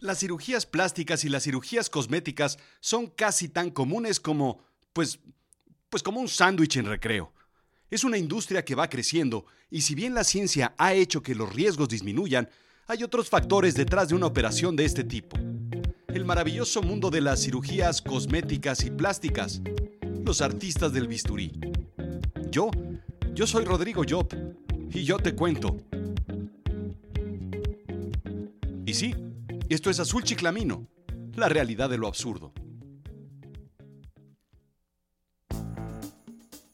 Las cirugías plásticas y las cirugías cosméticas son casi tan comunes como, pues, pues como un sándwich en recreo. Es una industria que va creciendo y si bien la ciencia ha hecho que los riesgos disminuyan, hay otros factores detrás de una operación de este tipo. El maravilloso mundo de las cirugías cosméticas y plásticas. Los artistas del bisturí. Yo, yo soy Rodrigo Job y yo te cuento. Y sí, esto es Azul Chiclamino, la realidad de lo absurdo.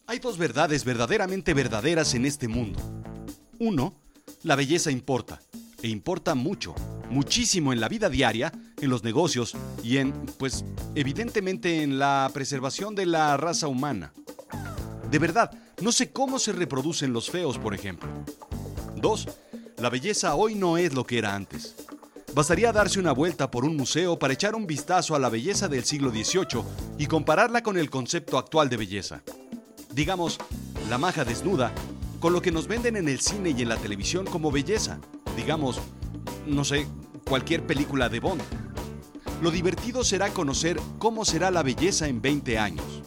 Hay dos verdades verdaderamente verdaderas en este mundo. Uno, la belleza importa, e importa mucho, muchísimo en la vida diaria, en los negocios y en, pues, evidentemente en la preservación de la raza humana. De verdad, no sé cómo se reproducen los feos, por ejemplo. Dos, la belleza hoy no es lo que era antes. Bastaría darse una vuelta por un museo para echar un vistazo a la belleza del siglo XVIII y compararla con el concepto actual de belleza. Digamos, la maja desnuda, con lo que nos venden en el cine y en la televisión como belleza. Digamos, no sé, cualquier película de Bond. Lo divertido será conocer cómo será la belleza en 20 años.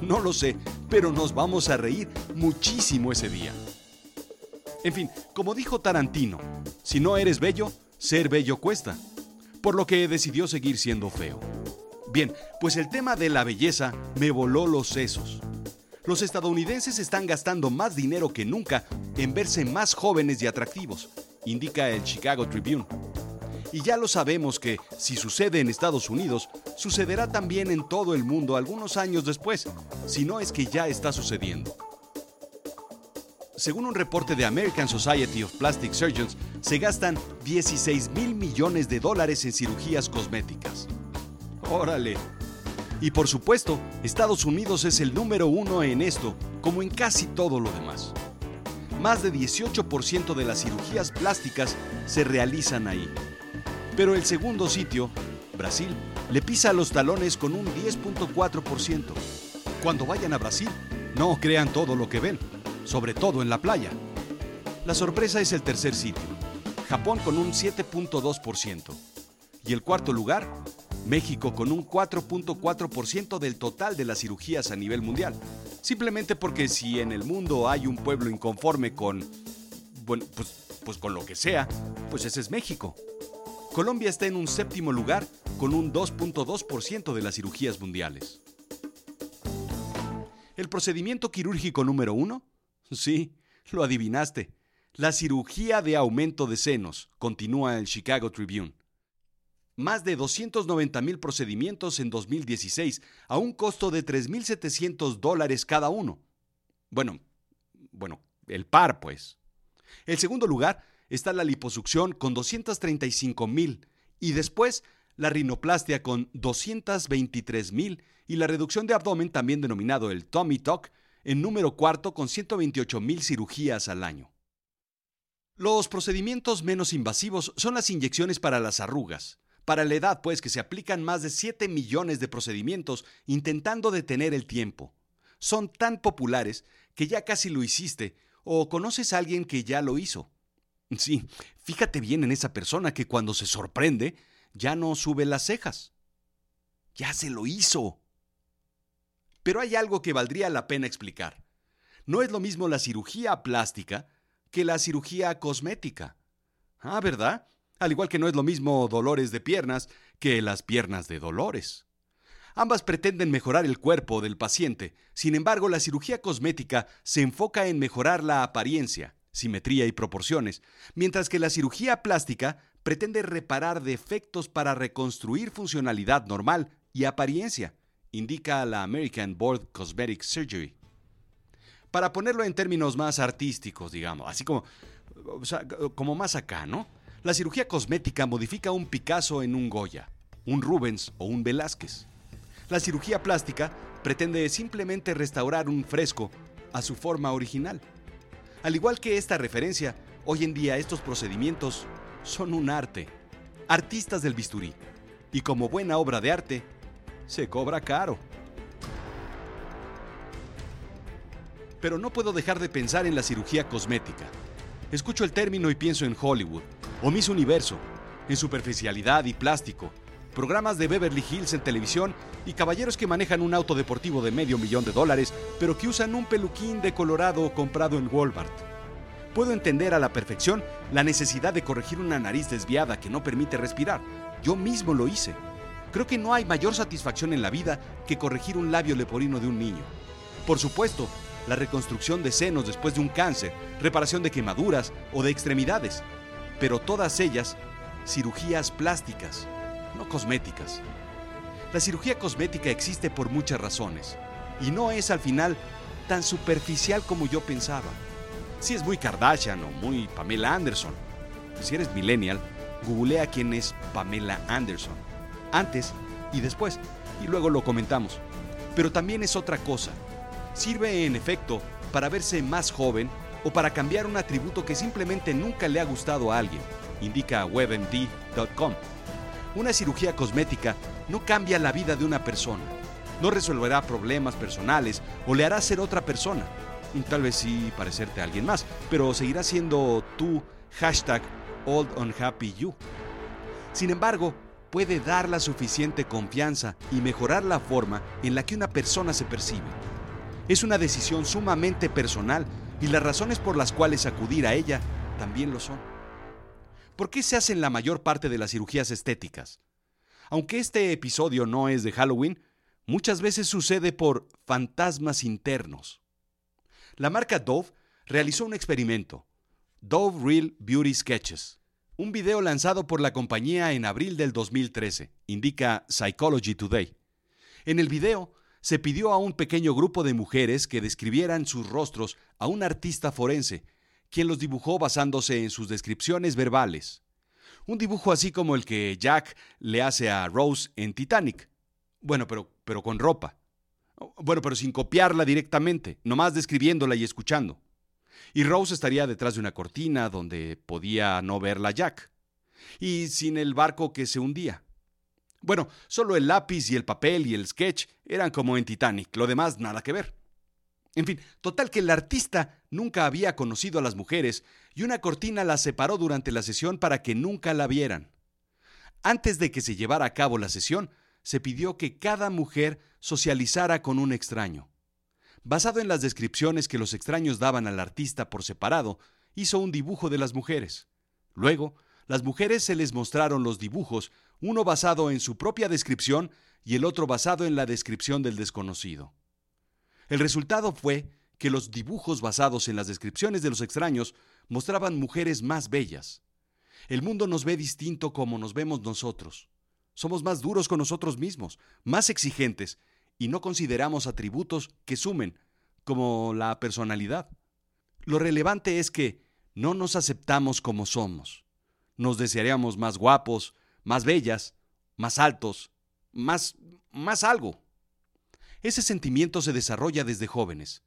No lo sé, pero nos vamos a reír muchísimo ese día. En fin, como dijo Tarantino, si no eres bello, ser bello cuesta, por lo que decidió seguir siendo feo. Bien, pues el tema de la belleza me voló los sesos. Los estadounidenses están gastando más dinero que nunca en verse más jóvenes y atractivos, indica el Chicago Tribune. Y ya lo sabemos que, si sucede en Estados Unidos, sucederá también en todo el mundo algunos años después, si no es que ya está sucediendo. Según un reporte de American Society of Plastic Surgeons, se gastan 16 mil millones de dólares en cirugías cosméticas. Órale. Y por supuesto, Estados Unidos es el número uno en esto, como en casi todo lo demás. Más de 18% de las cirugías plásticas se realizan ahí. Pero el segundo sitio, Brasil, le pisa los talones con un 10.4%. Cuando vayan a Brasil, no crean todo lo que ven, sobre todo en la playa. La sorpresa es el tercer sitio, Japón con un 7.2%. Y el cuarto lugar, México con un 4.4% del total de las cirugías a nivel mundial. Simplemente porque si en el mundo hay un pueblo inconforme con, bueno, pues, pues con lo que sea, pues ese es México. Colombia está en un séptimo lugar con un 2.2% de las cirugías mundiales. ¿El procedimiento quirúrgico número uno? Sí, lo adivinaste. La cirugía de aumento de senos, continúa el Chicago Tribune. Más de 290 mil procedimientos en 2016 a un costo de 3.700 dólares cada uno. Bueno, bueno, el par pues. El segundo lugar está la liposucción con 235 mil y después la rinoplastia con 223 mil y la reducción de abdomen también denominado el tummy tuck en número cuarto con 128 mil cirugías al año. Los procedimientos menos invasivos son las inyecciones para las arrugas. Para la edad, pues, que se aplican más de 7 millones de procedimientos intentando detener el tiempo. Son tan populares que ya casi lo hiciste o conoces a alguien que ya lo hizo. Sí, fíjate bien en esa persona que cuando se sorprende ya no sube las cejas. Ya se lo hizo. Pero hay algo que valdría la pena explicar. No es lo mismo la cirugía plástica que la cirugía cosmética. Ah, ¿verdad? Al igual que no es lo mismo dolores de piernas que las piernas de dolores. Ambas pretenden mejorar el cuerpo del paciente, sin embargo la cirugía cosmética se enfoca en mejorar la apariencia, simetría y proporciones, mientras que la cirugía plástica pretende reparar defectos para reconstruir funcionalidad normal y apariencia, indica la American Board Cosmetic Surgery. Para ponerlo en términos más artísticos, digamos, así como, como más acá, ¿no? La cirugía cosmética modifica un Picasso en un Goya, un Rubens o un Velázquez. La cirugía plástica pretende simplemente restaurar un fresco a su forma original. Al igual que esta referencia, hoy en día estos procedimientos son un arte. Artistas del bisturí. Y como buena obra de arte, se cobra caro. Pero no puedo dejar de pensar en la cirugía cosmética. Escucho el término y pienso en Hollywood, o Miss Universo, en superficialidad y plástico, programas de Beverly Hills en televisión y caballeros que manejan un auto deportivo de medio millón de dólares, pero que usan un peluquín de colorado comprado en Walmart. Puedo entender a la perfección la necesidad de corregir una nariz desviada que no permite respirar. Yo mismo lo hice. Creo que no hay mayor satisfacción en la vida que corregir un labio leporino de un niño. Por supuesto, la reconstrucción de senos después de un cáncer, reparación de quemaduras o de extremidades, pero todas ellas cirugías plásticas, no cosméticas. La cirugía cosmética existe por muchas razones y no es al final tan superficial como yo pensaba. Si es muy Kardashian o muy Pamela Anderson. Si eres millennial, googlea quién es Pamela Anderson. Antes y después, y luego lo comentamos. Pero también es otra cosa. Sirve en efecto para verse más joven o para cambiar un atributo que simplemente nunca le ha gustado a alguien, indica webmd.com. Una cirugía cosmética no cambia la vida de una persona, no resolverá problemas personales o le hará ser otra persona. Tal vez sí parecerte a alguien más, pero seguirá siendo tú, hashtag oldunhappyyou. Sin embargo, puede dar la suficiente confianza y mejorar la forma en la que una persona se percibe. Es una decisión sumamente personal y las razones por las cuales acudir a ella también lo son. ¿Por qué se hacen la mayor parte de las cirugías estéticas? Aunque este episodio no es de Halloween, muchas veces sucede por fantasmas internos. La marca Dove realizó un experimento, Dove Real Beauty Sketches, un video lanzado por la compañía en abril del 2013, indica Psychology Today. En el video se pidió a un pequeño grupo de mujeres que describieran sus rostros a un artista forense, quien los dibujó basándose en sus descripciones verbales. Un dibujo así como el que Jack le hace a Rose en Titanic. Bueno, pero, pero con ropa. Bueno, pero sin copiarla directamente, nomás describiéndola y escuchando. Y Rose estaría detrás de una cortina donde podía no verla Jack. Y sin el barco que se hundía. Bueno, solo el lápiz y el papel y el sketch eran como en Titanic, lo demás nada que ver. En fin, total que el artista nunca había conocido a las mujeres y una cortina las separó durante la sesión para que nunca la vieran. Antes de que se llevara a cabo la sesión, se pidió que cada mujer socializara con un extraño. Basado en las descripciones que los extraños daban al artista por separado, hizo un dibujo de las mujeres. Luego, las mujeres se les mostraron los dibujos, uno basado en su propia descripción y el otro basado en la descripción del desconocido. El resultado fue que los dibujos basados en las descripciones de los extraños mostraban mujeres más bellas. El mundo nos ve distinto como nos vemos nosotros. Somos más duros con nosotros mismos, más exigentes, y no consideramos atributos que sumen, como la personalidad. Lo relevante es que no nos aceptamos como somos. Nos desearíamos más guapos, más bellas, más altos, más más algo. Ese sentimiento se desarrolla desde jóvenes.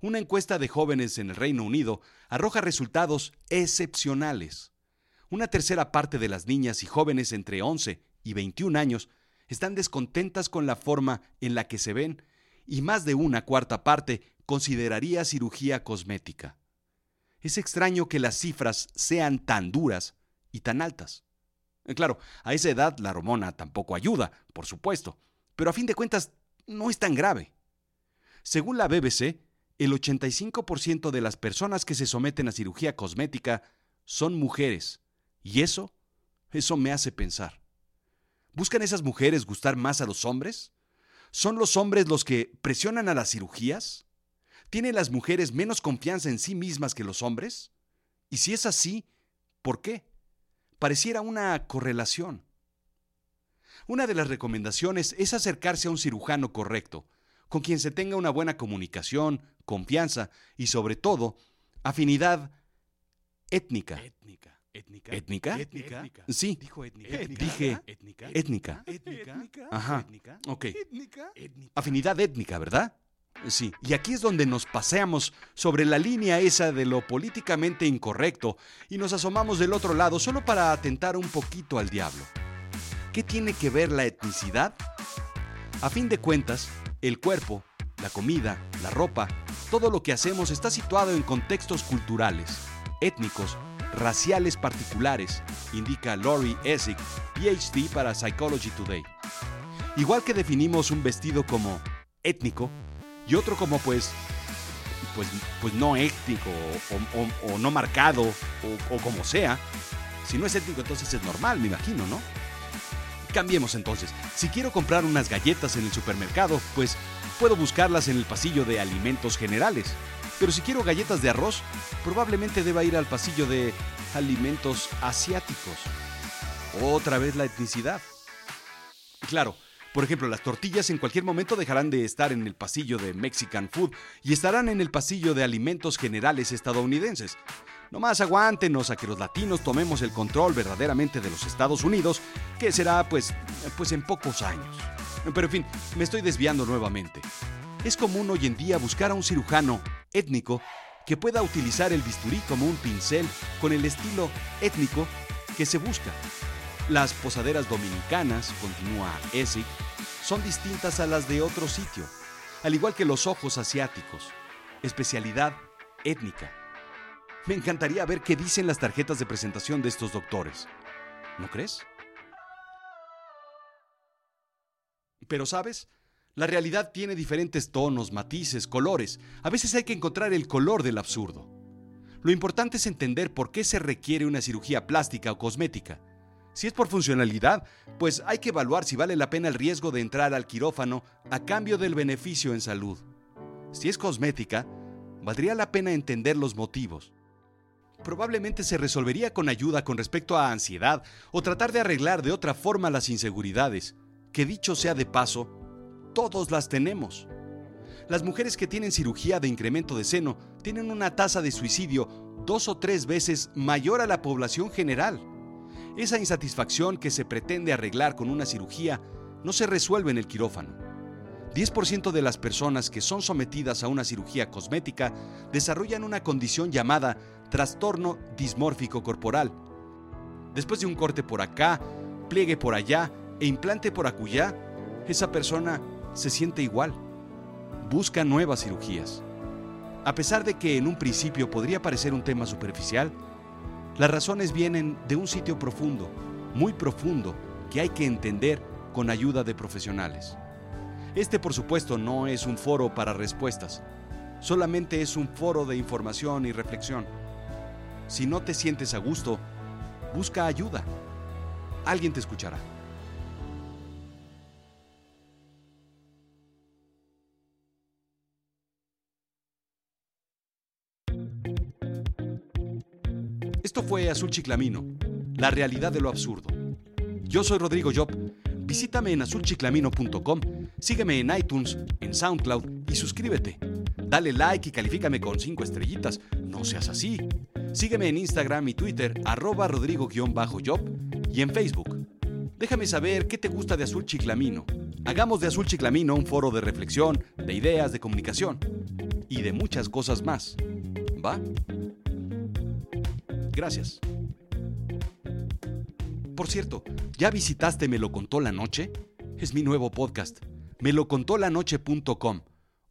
Una encuesta de jóvenes en el Reino Unido arroja resultados excepcionales. Una tercera parte de las niñas y jóvenes entre 11 y 21 años están descontentas con la forma en la que se ven y más de una cuarta parte consideraría cirugía cosmética. Es extraño que las cifras sean tan duras y tan altas. Eh, claro, a esa edad la hormona tampoco ayuda, por supuesto, pero a fin de cuentas no es tan grave. Según la BBC, el 85% de las personas que se someten a cirugía cosmética son mujeres, y eso, eso me hace pensar. ¿Buscan esas mujeres gustar más a los hombres? ¿Son los hombres los que presionan a las cirugías? ¿Tienen las mujeres menos confianza en sí mismas que los hombres? Y si es así, ¿por qué? Pareciera una correlación. Una de las recomendaciones es acercarse a un cirujano correcto, con quien se tenga una buena comunicación, confianza y sobre todo, afinidad étnica. Étnica. ¿Étnica? ¿Étnica? Sí. Dijo étnica. Dije étnica. étnica. Ajá. Ok. Afinidad étnica, ¿verdad? Sí. Y aquí es donde nos paseamos sobre la línea esa de lo políticamente incorrecto y nos asomamos del otro lado solo para atentar un poquito al diablo. ¿Qué tiene que ver la etnicidad? A fin de cuentas, el cuerpo, la comida, la ropa, todo lo que hacemos está situado en contextos culturales, étnicos raciales particulares, indica Laurie Essig, PhD para Psychology Today. Igual que definimos un vestido como étnico y otro como pues pues, pues no étnico o, no marcado o, o como sea. Si no es étnico entonces es normal, me imagino, ¿no? Cambiemos entonces. Si quiero comprar unas galletas en el supermercado, pues puedo buscarlas en el pasillo de alimentos generales. Pero si quiero galletas de arroz, probablemente deba ir al pasillo de alimentos asiáticos. Otra vez la etnicidad. Claro, por ejemplo, las tortillas en cualquier momento dejarán de estar en el pasillo de Mexican Food y estarán en el pasillo de alimentos generales estadounidenses. Nomás aguántenos a que los latinos tomemos el control verdaderamente de los Estados Unidos, que será pues, pues en pocos años. Pero en fin, me estoy desviando nuevamente. Es común hoy en día buscar a un cirujano étnico que pueda utilizar el bisturí como un pincel con el estilo étnico que se busca. Las posaderas dominicanas, continúa Essig, son distintas a las de otro sitio, al igual que los ojos asiáticos, especialidad étnica. Me encantaría ver qué dicen las tarjetas de presentación de estos doctores. ¿No crees? Pero sabes, la realidad tiene diferentes tonos, matices, colores. A veces hay que encontrar el color del absurdo. Lo importante es entender por qué se requiere una cirugía plástica o cosmética. Si es por funcionalidad, pues hay que evaluar si vale la pena el riesgo de entrar al quirófano a cambio del beneficio en salud. Si es cosmética, valdría la pena entender los motivos. Probablemente se resolvería con ayuda con respecto a ansiedad o tratar de arreglar de otra forma las inseguridades, que dicho sea de paso, todos las tenemos. Las mujeres que tienen cirugía de incremento de seno tienen una tasa de suicidio dos o tres veces mayor a la población general. Esa insatisfacción que se pretende arreglar con una cirugía no se resuelve en el quirófano. 10% de las personas que son sometidas a una cirugía cosmética desarrollan una condición llamada trastorno dismórfico corporal. Después de un corte por acá, pliegue por allá e implante por acullá, esa persona se siente igual. Busca nuevas cirugías. A pesar de que en un principio podría parecer un tema superficial, las razones vienen de un sitio profundo, muy profundo, que hay que entender con ayuda de profesionales. Este, por supuesto, no es un foro para respuestas, solamente es un foro de información y reflexión. Si no te sientes a gusto, busca ayuda. Alguien te escuchará. Fue Azul Chiclamino, la realidad de lo absurdo. Yo soy Rodrigo Job. Visítame en azulchiclamino.com, sígueme en iTunes, en SoundCloud y suscríbete. Dale like y califícame con 5 estrellitas. No seas así. Sígueme en Instagram y Twitter, arroba rodrigo-job y en Facebook. Déjame saber qué te gusta de Azul Chiclamino. Hagamos de Azul Chiclamino un foro de reflexión, de ideas, de comunicación y de muchas cosas más. ¿Va? Gracias. Por cierto, ¿ya visitaste Me lo contó la noche? Es mi nuevo podcast, melocontolanoche.com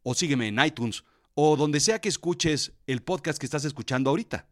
o sígueme en iTunes o donde sea que escuches el podcast que estás escuchando ahorita.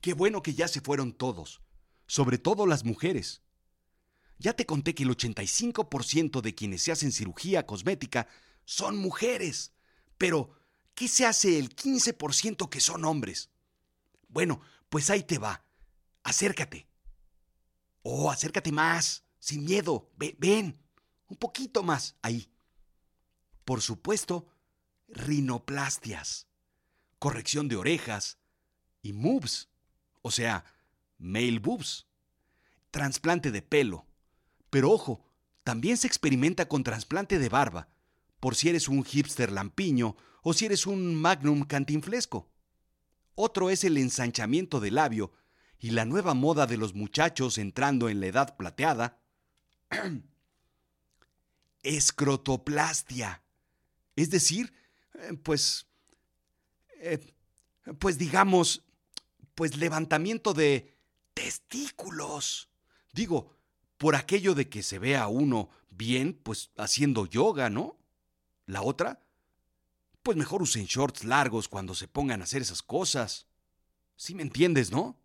Qué bueno que ya se fueron todos, sobre todo las mujeres. Ya te conté que el 85% de quienes se hacen cirugía cosmética son mujeres. Pero, ¿qué se hace el 15% que son hombres? Bueno, Pues ahí te va. Acércate. Oh, acércate más, sin miedo. Ve- ven, un poquito más, ahí. Por supuesto, rinoplastias, corrección de orejas y moves, o sea, male boobs, trasplante de pelo. Pero ojo, también se experimenta con trasplante de barba, por si eres un hipster lampiño o si eres un magnum cantinflesco. Otro es el ensanchamiento del labio y la nueva moda de los muchachos entrando en la edad plateada. Escrotoplastia. Es decir, eh, pues, eh, pues digamos, pues levantamiento de testículos. Digo, por aquello de que se vea uno bien, pues haciendo yoga, ¿no? La otra, pues mejor usen shorts largos cuando se pongan a hacer esas cosas. ¿Sí me entiendes, no?